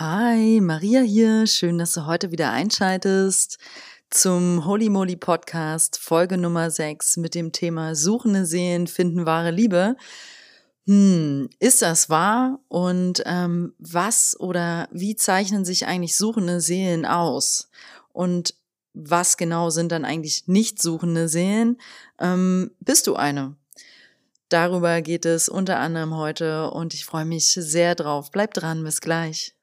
Hi, Maria hier. Schön, dass du heute wieder einschaltest zum Holy Moly Podcast, Folge Nummer 6 mit dem Thema Suchende Seelen finden wahre Liebe. Hm, ist das wahr? Und ähm, was oder wie zeichnen sich eigentlich suchende Seelen aus? Und was genau sind dann eigentlich nicht suchende Seelen? Ähm, bist du eine? Darüber geht es unter anderem heute und ich freue mich sehr drauf. Bleib dran, bis gleich.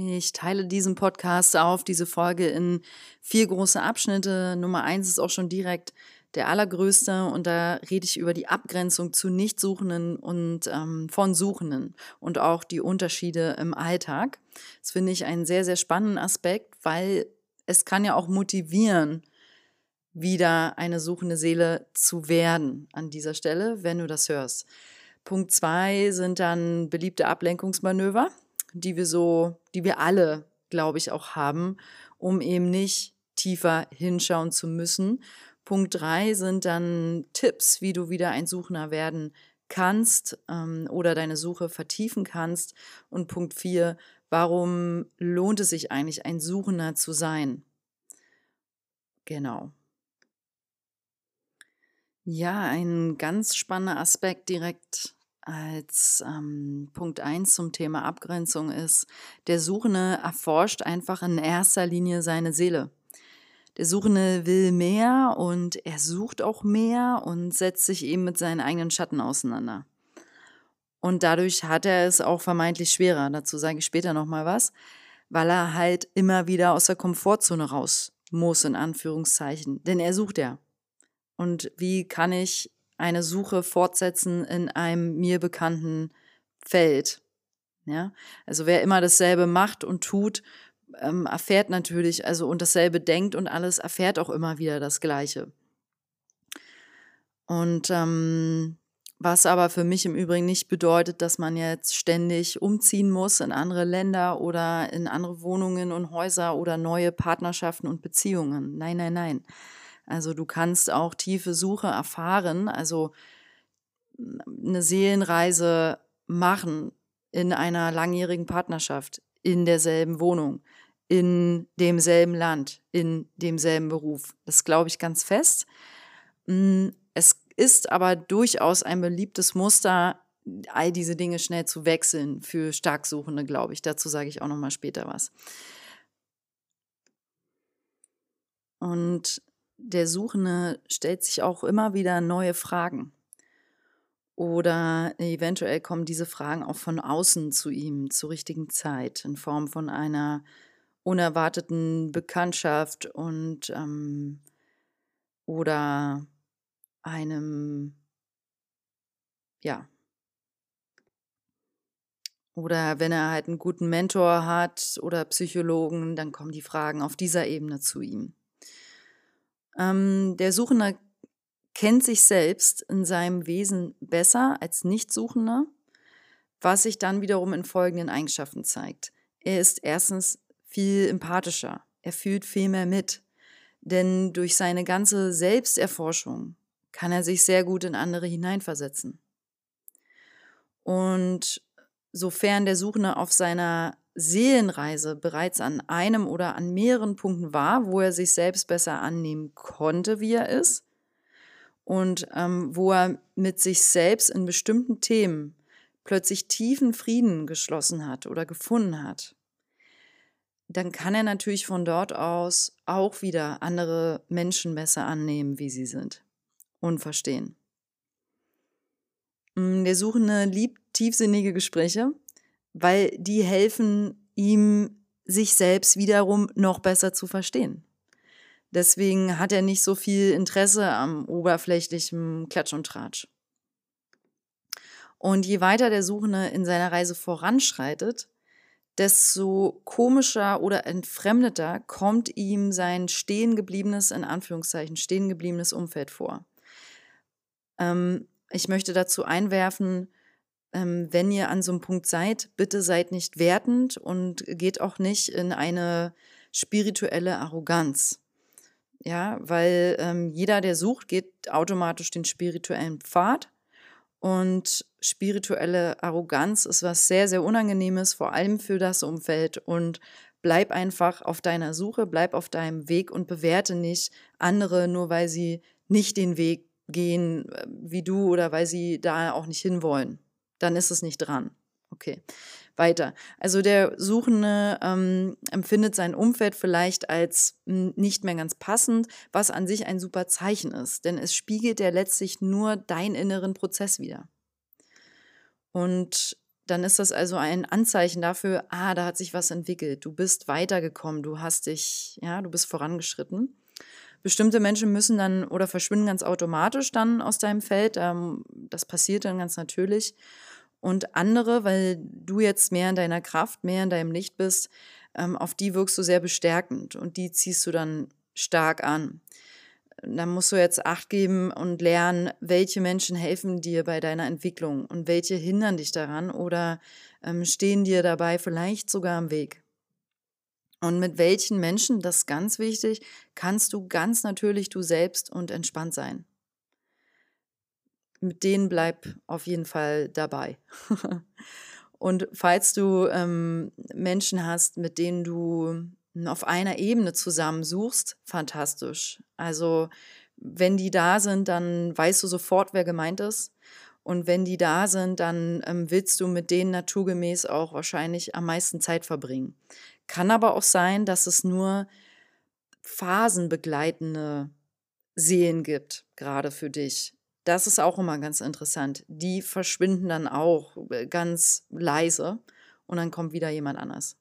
Ich teile diesen Podcast auf, diese Folge in vier große Abschnitte. Nummer eins ist auch schon direkt der allergrößte und da rede ich über die Abgrenzung zu Nichtsuchenden und ähm, von Suchenden und auch die Unterschiede im Alltag. Das finde ich einen sehr, sehr spannenden Aspekt, weil es kann ja auch motivieren, wieder eine suchende Seele zu werden an dieser Stelle, wenn du das hörst. Punkt zwei sind dann beliebte Ablenkungsmanöver die wir so, die wir alle, glaube ich, auch haben, um eben nicht tiefer hinschauen zu müssen. Punkt drei sind dann Tipps, wie du wieder ein Suchender werden kannst ähm, oder deine Suche vertiefen kannst. Und Punkt vier, warum lohnt es sich eigentlich, ein Suchender zu sein? Genau. Ja, ein ganz spannender Aspekt direkt als ähm, Punkt 1 zum Thema Abgrenzung ist, der Suchende erforscht einfach in erster Linie seine Seele. Der Suchende will mehr und er sucht auch mehr und setzt sich eben mit seinen eigenen Schatten auseinander. Und dadurch hat er es auch vermeintlich schwerer, dazu sage ich später nochmal was, weil er halt immer wieder aus der Komfortzone raus muss, in Anführungszeichen. Denn er sucht ja. Und wie kann ich eine Suche fortsetzen in einem mir bekannten Feld. Ja, also wer immer dasselbe macht und tut, ähm, erfährt natürlich, also und dasselbe denkt und alles, erfährt auch immer wieder das Gleiche. Und ähm, was aber für mich im Übrigen nicht bedeutet, dass man jetzt ständig umziehen muss in andere Länder oder in andere Wohnungen und Häuser oder neue Partnerschaften und Beziehungen. Nein, nein, nein. Also du kannst auch tiefe Suche erfahren, also eine Seelenreise machen in einer langjährigen Partnerschaft, in derselben Wohnung, in demselben Land, in demselben Beruf. Das glaube ich ganz fest. Hm, es ist aber durchaus ein beliebtes Muster, all diese Dinge schnell zu wechseln für Starksuchende, glaube ich. Dazu sage ich auch noch mal später was. Und der Suchende stellt sich auch immer wieder neue Fragen. Oder eventuell kommen diese Fragen auch von außen zu ihm zur richtigen Zeit in Form von einer unerwarteten Bekanntschaft und ähm, oder einem ja oder wenn er halt einen guten Mentor hat oder Psychologen, dann kommen die Fragen auf dieser Ebene zu ihm. Ähm, der Suchende kennt sich selbst in seinem Wesen besser als Nichtsuchender, was sich dann wiederum in folgenden Eigenschaften zeigt. Er ist erstens viel empathischer, er fühlt viel mehr mit, denn durch seine ganze Selbsterforschung kann er sich sehr gut in andere hineinversetzen. Und sofern der Suchende auf seiner Seelenreise bereits an einem oder an mehreren Punkten war, wo er sich selbst besser annehmen konnte, wie er ist, und ähm, wo er mit sich selbst in bestimmten Themen plötzlich tiefen Frieden geschlossen hat oder gefunden hat, dann kann er natürlich von dort aus auch wieder andere Menschen besser annehmen, wie sie sind und verstehen. Mm, der Suchende liebt tiefsinnige Gespräche weil die helfen ihm, sich selbst wiederum noch besser zu verstehen. Deswegen hat er nicht so viel Interesse am oberflächlichen Klatsch und Tratsch. Und je weiter der Suchende in seiner Reise voranschreitet, desto komischer oder entfremdeter kommt ihm sein stehen gebliebenes, in Anführungszeichen, stehen gebliebenes Umfeld vor. Ähm, ich möchte dazu einwerfen, ähm, wenn ihr an so einem Punkt seid, bitte seid nicht wertend und geht auch nicht in eine spirituelle Arroganz. Ja, weil ähm, jeder, der sucht, geht automatisch den spirituellen Pfad Und spirituelle Arroganz ist was sehr, sehr Unangenehmes, vor allem für das Umfeld. Und bleib einfach auf deiner Suche, bleib auf deinem Weg und bewerte nicht andere, nur weil sie nicht den Weg gehen äh, wie du oder weil sie da auch nicht hinwollen. Dann ist es nicht dran. Okay, weiter. Also der Suchende ähm, empfindet sein Umfeld vielleicht als hm, nicht mehr ganz passend, was an sich ein super Zeichen ist, denn es spiegelt ja letztlich nur deinen inneren Prozess wider. Und dann ist das also ein Anzeichen dafür, ah, da hat sich was entwickelt, du bist weitergekommen, du hast dich, ja, du bist vorangeschritten. Bestimmte Menschen müssen dann oder verschwinden ganz automatisch dann aus deinem Feld. Ähm, das passiert dann ganz natürlich. Und andere, weil du jetzt mehr in deiner Kraft, mehr in deinem Licht bist, ähm, auf die wirkst du sehr bestärkend und die ziehst du dann stark an. Da musst du jetzt Acht geben und lernen, welche Menschen helfen dir bei deiner Entwicklung und welche hindern dich daran oder ähm, stehen dir dabei vielleicht sogar im Weg. Und mit welchen Menschen, das ist ganz wichtig, kannst du ganz natürlich du selbst und entspannt sein. Mit denen bleib auf jeden Fall dabei. und falls du ähm, Menschen hast, mit denen du auf einer Ebene zusammensuchst, fantastisch. Also wenn die da sind, dann weißt du sofort, wer gemeint ist. Und wenn die da sind, dann ähm, willst du mit denen naturgemäß auch wahrscheinlich am meisten Zeit verbringen. Kann aber auch sein, dass es nur phasenbegleitende Seelen gibt, gerade für dich. Das ist auch immer ganz interessant. Die verschwinden dann auch äh, ganz leise und dann kommt wieder jemand anders.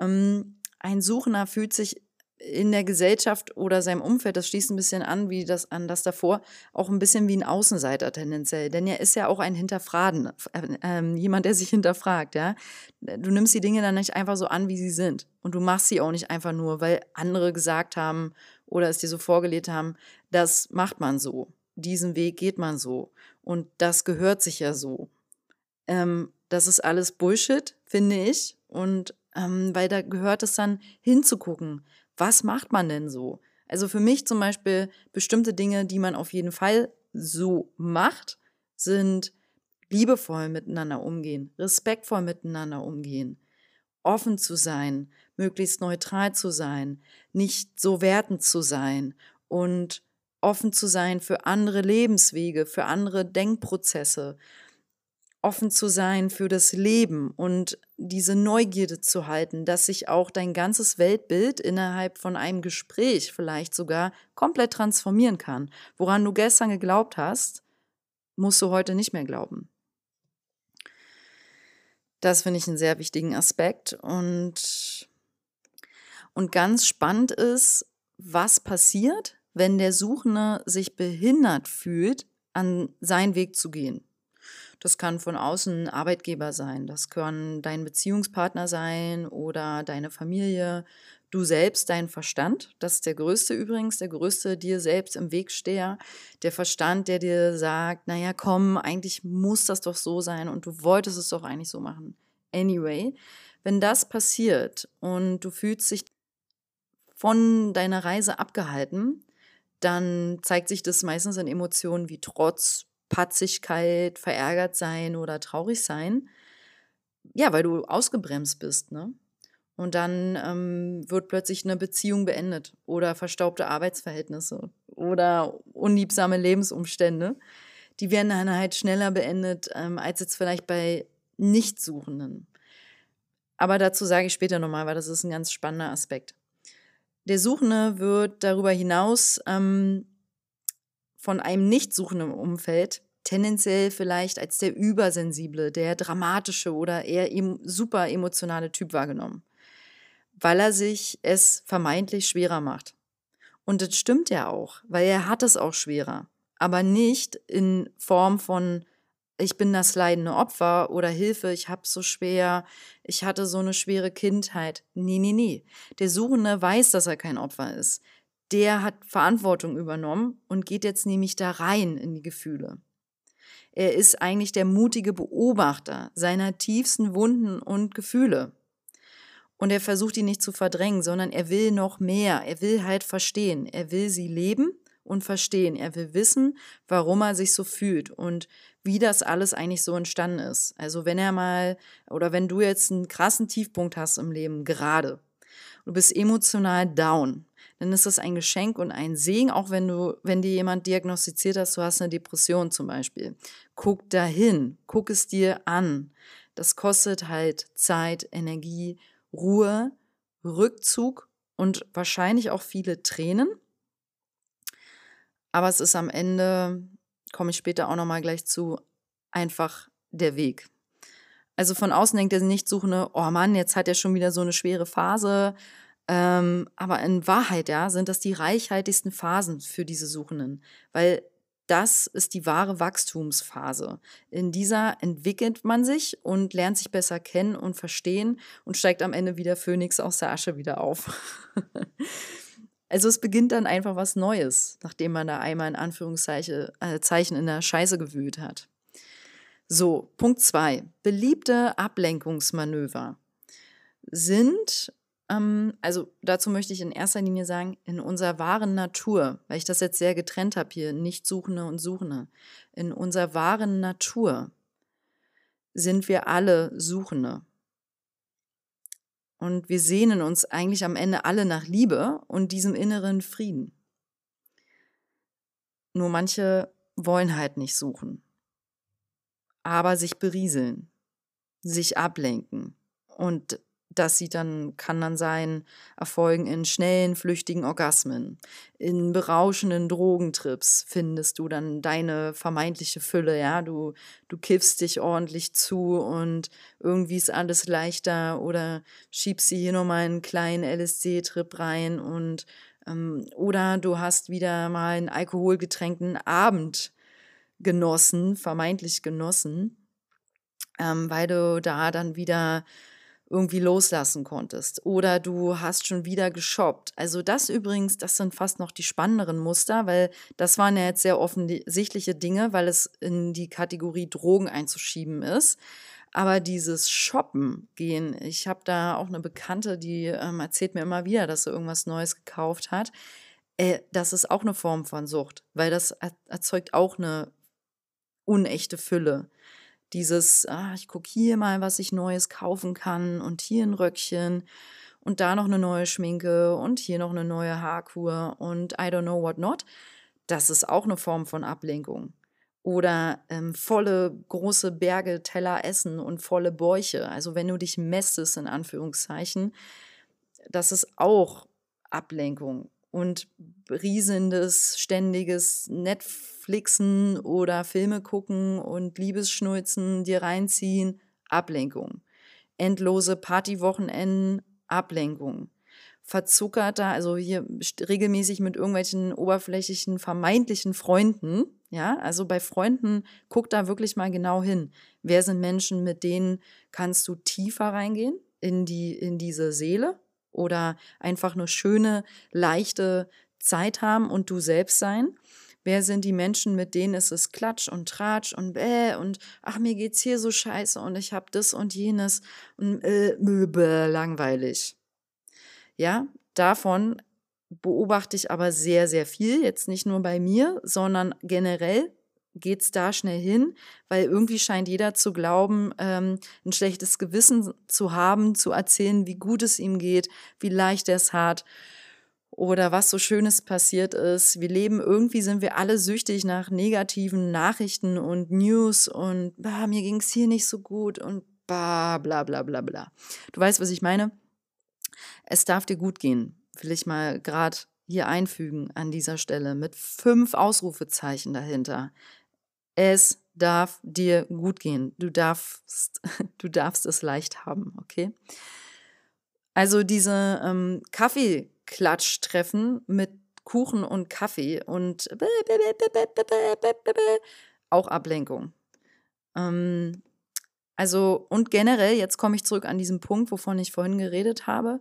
Ähm, ein Suchender fühlt sich in der Gesellschaft oder seinem Umfeld, das schließt ein bisschen an, wie das an das davor, auch ein bisschen wie ein Außenseiter tendenziell. Denn er ist ja auch ein Hinterfragen, äh, äh, jemand, der sich hinterfragt, ja. Du nimmst die Dinge dann nicht einfach so an, wie sie sind. Und du machst sie auch nicht einfach nur, weil andere gesagt haben oder es dir so vorgelegt haben, das macht man so. Diesen Weg geht man so. Und das gehört sich ja so. Ähm, das ist alles Bullshit, finde ich. Und ähm, weil da gehört es dann hinzugucken was macht man denn so? Also für mich zum Beispiel bestimmte Dinge, die man auf jeden Fall so macht, sind liebevoll miteinander umgehen, respektvoll miteinander umgehen, offen zu sein, möglichst neutral zu sein, nicht so wertend zu sein und offen zu sein für andere Lebenswege, für andere Denkprozesse offen zu sein für das Leben und diese Neugierde zu halten, dass sich auch dein ganzes Weltbild innerhalb von einem Gespräch vielleicht sogar komplett transformieren kann. Woran du gestern geglaubt hast, musst du heute nicht mehr glauben. Das finde ich einen sehr wichtigen Aspekt und, und ganz spannend ist, was passiert, wenn der Suchende sich behindert fühlt, an seinen Weg zu gehen. Das kann von außen ein Arbeitgeber sein, das kann dein Beziehungspartner sein oder deine Familie, du selbst, dein Verstand. Das ist der größte übrigens, der größte dir selbst im Weg steher. Der Verstand, der dir sagt, naja, komm, eigentlich muss das doch so sein und du wolltest es doch eigentlich so machen. Anyway, wenn das passiert und du fühlst dich von deiner Reise abgehalten, dann zeigt sich das meistens in Emotionen wie Trotz, Patzigkeit, verärgert sein oder traurig sein. Ja, weil du ausgebremst bist, ne? Und dann ähm, wird plötzlich eine Beziehung beendet oder verstaubte Arbeitsverhältnisse oder unliebsame Lebensumstände. Die werden dann halt schneller beendet ähm, als jetzt vielleicht bei Nichtsuchenden. Aber dazu sage ich später nochmal, weil das ist ein ganz spannender Aspekt. Der Suchende wird darüber hinaus ähm, von einem nicht suchenden Umfeld tendenziell vielleicht als der übersensible, der dramatische oder eher em super emotionale Typ wahrgenommen, weil er sich es vermeintlich schwerer macht. Und das stimmt ja auch, weil er hat es auch schwerer, aber nicht in Form von ich bin das leidende Opfer oder Hilfe, ich hab's so schwer, ich hatte so eine schwere Kindheit. Nee, nee, nee. Der Suchende weiß, dass er kein Opfer ist der hat Verantwortung übernommen und geht jetzt nämlich da rein in die Gefühle. Er ist eigentlich der mutige Beobachter seiner tiefsten Wunden und Gefühle. Und er versucht die nicht zu verdrängen, sondern er will noch mehr. Er will halt verstehen. Er will sie leben und verstehen. Er will wissen, warum er sich so fühlt und wie das alles eigentlich so entstanden ist. Also wenn er mal oder wenn du jetzt einen krassen Tiefpunkt hast im Leben, gerade, du bist emotional down, dann ist das ein Geschenk und ein Segen, auch wenn du, wenn dir jemand diagnostiziert hast, du hast eine Depression zum Beispiel. Guck dahin, guck es dir an. Das kostet halt Zeit, Energie, Ruhe, Rückzug und wahrscheinlich auch viele Tränen. Aber es ist am Ende, komme ich später auch nochmal gleich zu, einfach der Weg. Also von außen denkt der Nichtsuchende, oh Mann, jetzt hat er schon wieder so eine schwere Phase. Ähm, aber in Wahrheit, ja, sind das die reichhaltigsten Phasen für diese Suchenden, weil das ist die wahre Wachstumsphase. In dieser entwickelt man sich und lernt sich besser kennen und verstehen und steigt am Ende wieder Phönix aus der Asche wieder auf. also es beginnt dann einfach was Neues, nachdem man da einmal in Anführungszeichen äh, Zeichen in der Scheiße gewühlt hat. So, Punkt zwei: Beliebte Ablenkungsmanöver sind also dazu möchte ich in erster Linie sagen, in unserer wahren Natur, weil ich das jetzt sehr getrennt habe hier, nicht Suchende und Suchende, in unserer wahren Natur sind wir alle Suchende. Und wir sehnen uns eigentlich am Ende alle nach Liebe und diesem inneren Frieden. Nur manche wollen halt nicht suchen, aber sich berieseln, sich ablenken und das sieht dann, kann dann sein, erfolgen in schnellen, flüchtigen Orgasmen. In berauschenden Drogentrips findest du dann deine vermeintliche Fülle, ja. Du, du kiffst dich ordentlich zu und irgendwie ist alles leichter oder schiebst sie hier nochmal einen kleinen LSD-Trip rein und ähm, oder du hast wieder mal einen alkoholgetränkten Abend genossen, vermeintlich genossen, ähm, weil du da dann wieder irgendwie loslassen konntest. Oder du hast schon wieder geshoppt. Also das übrigens, das sind fast noch die spannenderen Muster, weil das waren ja jetzt sehr offensichtliche Dinge, weil es in die Kategorie Drogen einzuschieben ist. Aber dieses Shoppen gehen, ich habe da auch eine Bekannte, die ähm, erzählt mir immer wieder, dass sie irgendwas Neues gekauft hat. Äh, das ist auch eine Form von Sucht, weil das erzeugt auch eine unechte Fülle. Dieses, ah, ich gucke hier mal, was ich Neues kaufen kann und hier ein Röckchen und da noch eine neue Schminke und hier noch eine neue Haarkur und I don't know what not. Das ist auch eine Form von Ablenkung. Oder ähm, volle große Berge Teller essen und volle Bäuche. Also wenn du dich mästest, in Anführungszeichen, das ist auch Ablenkung und riesendes, ständiges Netflixen oder Filme gucken und Liebesschnulzen dir reinziehen, Ablenkung. Endlose Partywochenenden, Ablenkung. Verzuckerter, also hier regelmäßig mit irgendwelchen oberflächlichen, vermeintlichen Freunden, ja, also bei Freunden guck da wirklich mal genau hin. Wer sind Menschen, mit denen kannst du tiefer reingehen in die, in diese Seele? Oder einfach nur schöne, leichte Zeit haben und du selbst sein? Wer sind die Menschen, mit denen ist es Klatsch und Tratsch und bäh und ach, mir geht's hier so scheiße und ich hab das und jenes und äh, bäh, langweilig. Ja, davon beobachte ich aber sehr, sehr viel. Jetzt nicht nur bei mir, sondern generell geht es da schnell hin, weil irgendwie scheint jeder zu glauben, ähm, ein schlechtes Gewissen zu haben, zu erzählen, wie gut es ihm geht, wie leicht er es hat oder was so Schönes passiert ist. Wir leben, irgendwie sind wir alle süchtig nach negativen Nachrichten und News und bah, mir ging es hier nicht so gut und bah, bla bla bla bla. Du weißt, was ich meine? Es darf dir gut gehen. Will ich mal gerade hier einfügen an dieser Stelle mit fünf Ausrufezeichen dahinter. Es darf dir gut gehen. Du darfst, du darfst es leicht haben, okay? Also diese ähm, Kaffeeklatsch-Treffen mit Kuchen und Kaffee und auch Ablenkung. Ähm, also und generell, jetzt komme ich zurück an diesen Punkt, wovon ich vorhin geredet habe,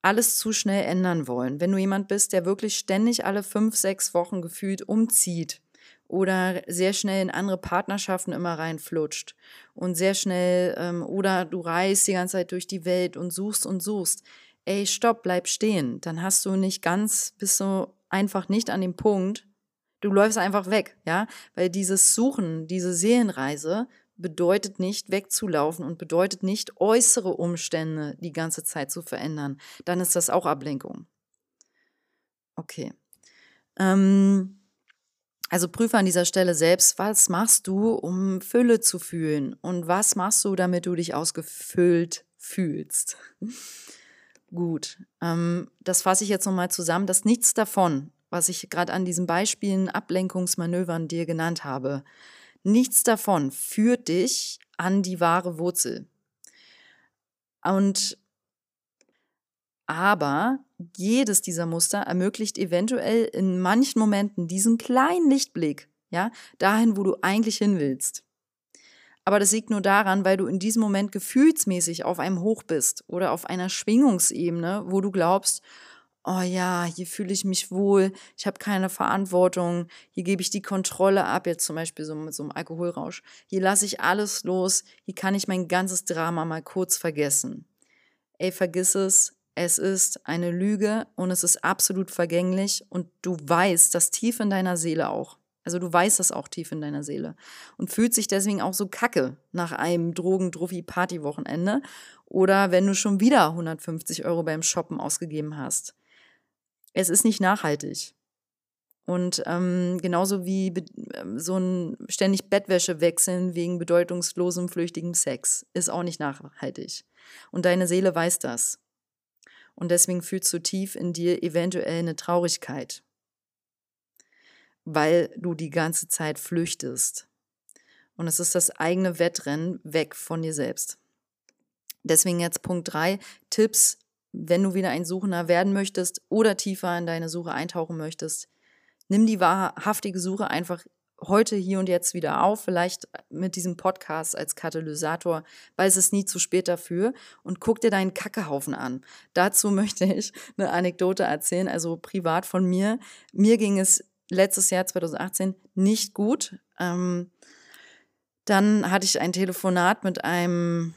alles zu schnell ändern wollen. Wenn du jemand bist, der wirklich ständig alle fünf, sechs Wochen gefühlt umzieht, oder sehr schnell in andere Partnerschaften immer reinflutscht und sehr schnell ähm, oder du reist die ganze Zeit durch die Welt und suchst und suchst. Ey, stopp, bleib stehen. Dann hast du nicht ganz, bist du einfach nicht an dem Punkt, du läufst einfach weg, ja, weil dieses Suchen, diese Seelenreise bedeutet nicht wegzulaufen und bedeutet nicht äußere Umstände die ganze Zeit zu verändern. Dann ist das auch Ablenkung. Okay. Ähm, also prüfe an dieser Stelle selbst, was machst du, um Fülle zu fühlen und was machst du, damit du dich ausgefüllt fühlst. Gut, ähm, das fasse ich jetzt nochmal zusammen, dass nichts davon, was ich gerade an diesen Beispielen, Ablenkungsmanövern dir genannt habe, nichts davon führt dich an die wahre Wurzel. Und aber jedes dieser Muster ermöglicht eventuell in manchen Momenten diesen kleinen Lichtblick, ja, dahin, wo du eigentlich hin willst. Aber das liegt nur daran, weil du in diesem Moment gefühlsmäßig auf einem Hoch bist oder auf einer Schwingungsebene, wo du glaubst, oh ja, hier fühle ich mich wohl, ich habe keine Verantwortung, hier gebe ich die Kontrolle ab, jetzt zum Beispiel so mit so einem Alkoholrausch. Hier lasse ich alles los, hier kann ich mein ganzes Drama mal kurz vergessen. Ey, vergiss es, es ist eine Lüge und es ist absolut vergänglich und du weißt das tief in deiner Seele auch. Also du weißt das auch tief in deiner Seele und fühlt sich deswegen auch so kacke nach einem Drogen-Druffi-Party-Wochenende oder wenn du schon wieder 150 Euro beim Shoppen ausgegeben hast. Es ist nicht nachhaltig. Und ähm, genauso wie ähm, so ein ständig Bettwäsche wechseln wegen bedeutungslosem, flüchtigem Sex ist auch nicht nachhaltig. Und deine Seele weiß das. Und deswegen fühlst du tief in dir eventuell eine Traurigkeit weil du die ganze Zeit flüchtest. Und es ist das eigene Wettrennen weg von dir selbst. Deswegen jetzt Punkt 3, Tipps, wenn du wieder ein Suchender werden möchtest oder tiefer in deine Suche eintauchen möchtest. Nimm die wahrhaftige Suche einfach heute, hier und jetzt wieder auf, vielleicht mit diesem Podcast als Katalysator, weil es ist nie zu spät dafür und guck dir deinen Kackehaufen an. Dazu möchte ich eine Anekdote erzählen, also privat von mir. Mir ging es letztes Jahr 2018 nicht gut. Ähm, dann hatte ich ein Telefonat mit einem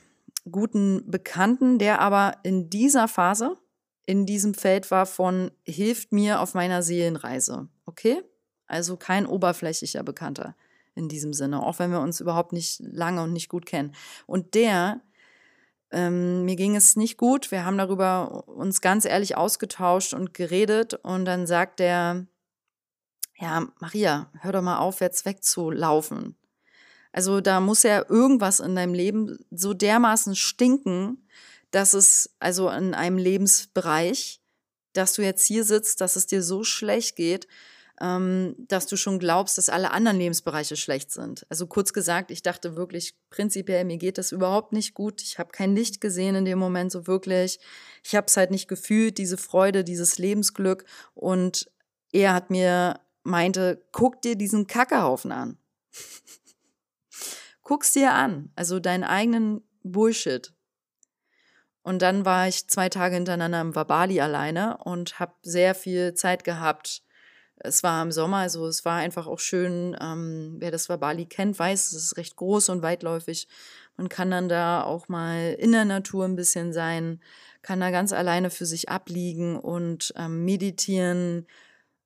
guten Bekannten, der aber in dieser Phase, in diesem Feld war von hilft mir auf meiner Seelenreise. Okay? Also kein oberflächlicher Bekannter in diesem Sinne, auch wenn wir uns überhaupt nicht lange und nicht gut kennen. Und der, ähm, mir ging es nicht gut. Wir haben darüber uns ganz ehrlich ausgetauscht und geredet. Und dann sagt der, ja, Maria, hör doch mal auf, jetzt wegzulaufen. Also da muss ja irgendwas in deinem Leben so dermaßen stinken, dass es also in einem Lebensbereich, dass du jetzt hier sitzt, dass es dir so schlecht geht, ähm, dass du schon glaubst, dass alle anderen Lebensbereiche schlecht sind. Also kurz gesagt, ich dachte wirklich prinzipiell, mir geht das überhaupt nicht gut. Ich habe kein Licht gesehen in dem Moment so wirklich. Ich habe es halt nicht gefühlt, diese Freude, dieses Lebensglück. Und er hat mir meinte, guck dir diesen Kackehaufen an. Guck's dir an, also deinen eigenen Bullshit. Und dann war ich zwei Tage hintereinander im Wabali alleine und habe sehr viel Zeit gehabt. Es war im Sommer, also es war einfach auch schön. Ähm, wer das Wabali kennt, weiß, es ist recht groß und weitläufig. Man kann dann da auch mal in der Natur ein bisschen sein, kann da ganz alleine für sich abliegen und ähm, meditieren,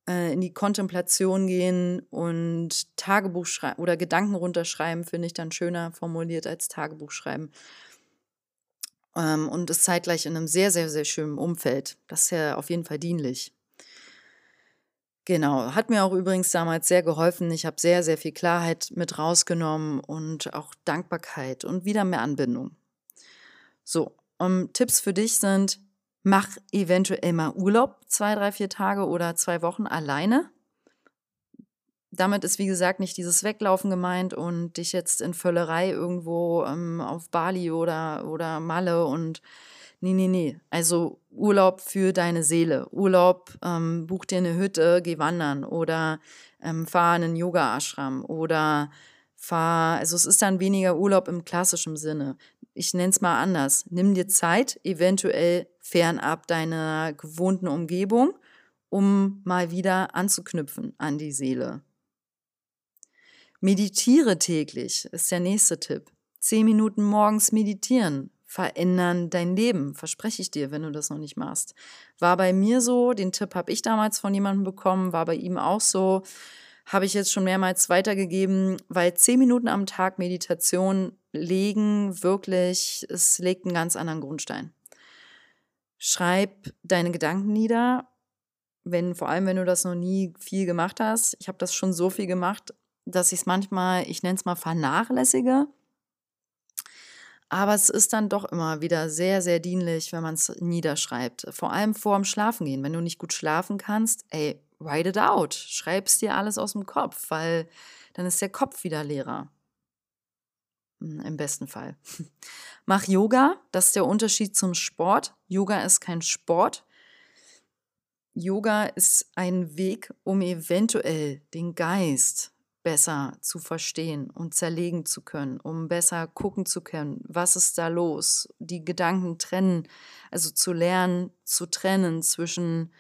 äh, in die Kontemplation gehen und Tagebuch schreiben oder Gedanken runterschreiben, finde ich dann schöner formuliert als Tagebuch schreiben. Ähm, und ist zeitgleich in einem sehr, sehr, sehr schönen Umfeld. Das ist ja auf jeden Fall dienlich. Genau, hat mir auch übrigens damals sehr geholfen. Ich habe sehr, sehr viel Klarheit mit rausgenommen und auch Dankbarkeit und wieder mehr Anbindung. So, um, Tipps für dich sind, Mach eventuell mal Urlaub, zwei, drei, vier Tage oder zwei Wochen alleine. Damit ist, wie gesagt, nicht dieses Weglaufen gemeint und dich jetzt in Völlerei irgendwo ähm, auf Bali oder, oder Malle und nee, nee, nee. Also Urlaub für deine Seele. Urlaub, ähm, buch dir eine Hütte, geh wandern oder ähm, fahr einen Yoga-Ashram oder fahr, also es ist dann weniger Urlaub im klassischen Sinne ich nenne es mal anders, nimm dir Zeit, eventuell fernab deiner gewohnten Umgebung, um mal wieder anzuknüpfen an die Seele. Meditiere täglich ist der nächste Tipp. Zehn Minuten morgens meditieren verändern dein Leben, verspreche ich dir, wenn du das noch nicht machst. War bei mir so, den Tipp habe ich damals von jemandem bekommen, war bei ihm auch so, habe ich jetzt schon mehrmals weitergegeben, weil zehn Minuten am Tag Meditation legen wirklich, es legt einen ganz anderen Grundstein. Schreib deine Gedanken nieder, wenn, vor allem wenn du das noch nie viel gemacht hast. Ich habe das schon so viel gemacht, dass ich es manchmal, ich nenne es mal vernachlässige. Aber es ist dann doch immer wieder sehr, sehr dienlich, wenn man es niederschreibt. Vor allem vor dem Schlafengehen. Wenn du nicht gut schlafen kannst, ey, write it out. Schreib's dir alles aus dem Kopf, weil dann ist der Kopf wieder leerer. Hm, Im besten Fall. Mach Yoga, das ist der Unterschied zum Sport. Yoga ist kein Sport. Yoga ist ein Weg, um eventuell den Geist besser zu verstehen und zerlegen zu können, um besser gucken zu können, was ist da los, die Gedanken trennen, also zu lernen, zu trennen zwischen,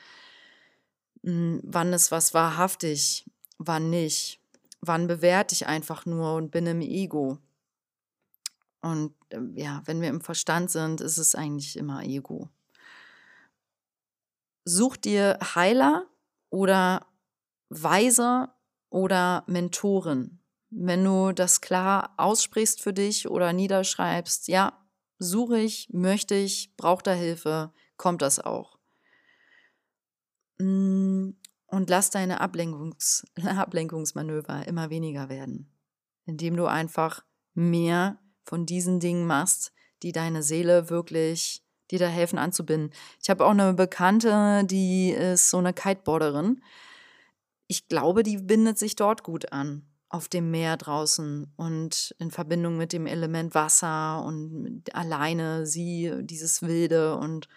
hm, wann ist was wahrhaftig, wann nicht, wann bewerte ich einfach nur und bin im Ego. Und ähm, ja, wenn wir im Verstand sind, ist es eigentlich immer Ego. Such dir Heiler oder Weiser oder Mentoren. Wenn du das klar aussprichst für dich oder niederschreibst, ja, suche ich, möchte ich, brauche da Hilfe, kommt das auch. Mm, und lass deine Ablenkungs Ablenkungsmanöver immer weniger werden, indem du einfach mehr von diesen Dingen machst, die deine Seele wirklich, die da helfen anzubinden. Ich habe auch eine Bekannte, die ist so eine Kiteboarderin ich glaube, die bindet sich dort gut an, auf dem Meer draußen und in Verbindung mit dem Element Wasser und alleine sie, dieses Wilde. Und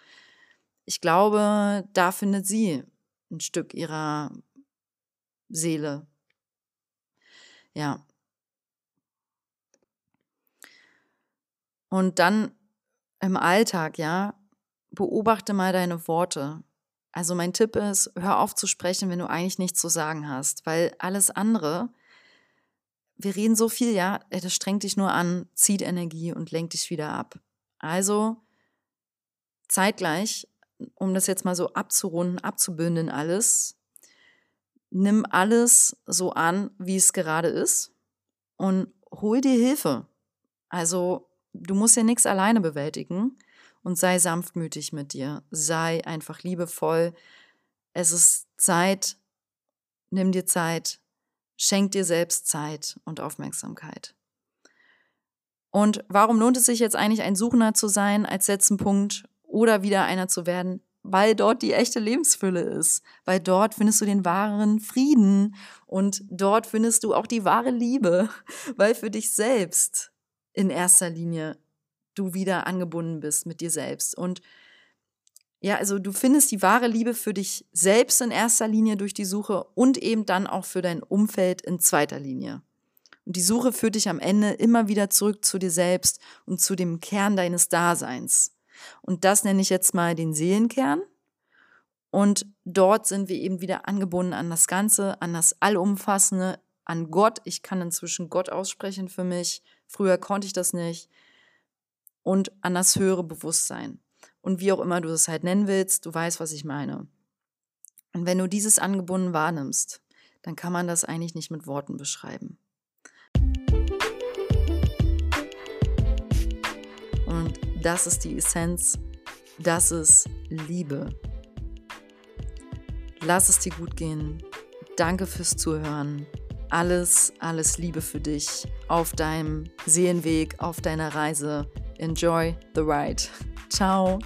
ich glaube, da findet sie ein Stück ihrer Seele. Ja. Und dann im Alltag, ja, beobachte mal deine Worte. Also mein Tipp ist, hör auf zu sprechen, wenn du eigentlich nichts zu sagen hast, weil alles andere, wir reden so viel, ja, das strengt dich nur an, zieht Energie und lenkt dich wieder ab. Also zeitgleich, um das jetzt mal so abzurunden, abzubündeln alles, nimm alles so an, wie es gerade ist und hol dir Hilfe. Also du musst ja nichts alleine bewältigen und sei sanftmütig mit dir, sei einfach liebevoll. Es ist Zeit, nimm dir Zeit, schenk dir selbst Zeit und Aufmerksamkeit. Und warum lohnt es sich jetzt eigentlich ein Suchender zu sein als letzten Punkt oder wieder einer zu werden? Weil dort die echte Lebensfülle ist, weil dort findest du den wahren Frieden und dort findest du auch die wahre Liebe, weil für dich selbst in erster Linie du wieder angebunden bist mit dir selbst. Und ja, also du findest die wahre Liebe für dich selbst in erster Linie durch die Suche und eben dann auch für dein Umfeld in zweiter Linie. Und die Suche führt dich am Ende immer wieder zurück zu dir selbst und zu dem Kern deines Daseins. Und das nenne ich jetzt mal den Seelenkern. Und dort sind wir eben wieder angebunden an das Ganze, an das Allumfassende, an Gott. Ich kann inzwischen Gott aussprechen für mich. Früher konnte ich das nicht und an das höhere Bewusstsein. Und wie auch immer du es halt nennen willst, du weißt, was ich meine. Und wenn du dieses angebunden wahrnimmst, dann kann man das eigentlich nicht mit Worten beschreiben. Und das ist die Essenz, das ist Liebe. Lass es dir gut gehen. Danke fürs Zuhören. Alles, alles Liebe für dich auf deinem Seelenweg, auf deiner Reise Enjoy the ride. Ciao.